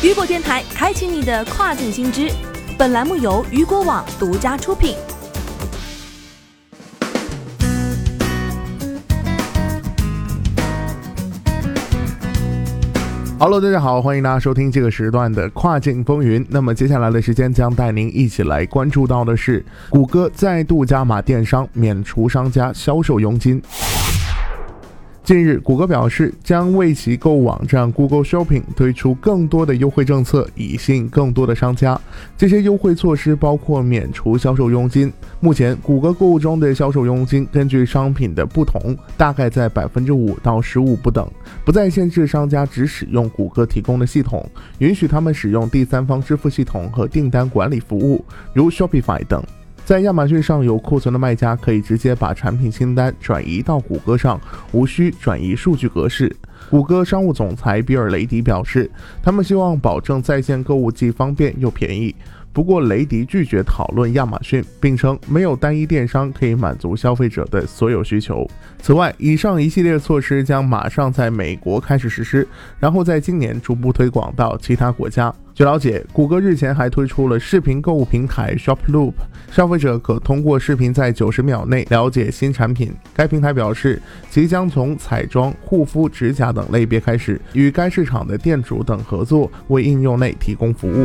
雨果电台开启你的跨境新知。本栏目由雨果网独家出品。Hello，大家好，欢迎大家收听这个时段的跨境风云。那么接下来的时间将带您一起来关注到的是，谷歌再度加码电商，免除商家销售佣金。近日，谷歌表示将为其购物网站 Google Shopping 推出更多的优惠政策，以吸引更多的商家。这些优惠措施包括免除销售佣金。目前，谷歌购物中的销售佣金根据商品的不同，大概在百分之五到十五不等。不再限制商家只使用谷歌提供的系统，允许他们使用第三方支付系统和订单管理服务，如 Shopify 等。在亚马逊上有库存的卖家可以直接把产品清单转移到谷歌上，无需转移数据格式。谷歌商务总裁比尔·雷迪表示，他们希望保证在线购物既方便又便宜。不过，雷迪拒绝讨论亚马逊，并称没有单一电商可以满足消费者的所有需求。此外，以上一系列措施将马上在美国开始实施，然后在今年逐步推广到其他国家。据了解，谷歌日前还推出了视频购物平台 Shop Loop，消费者可通过视频在九十秒内了解新产品。该平台表示，即将从彩妆、护肤、指甲等类别开始，与该市场的店主等合作，为应用内提供服务。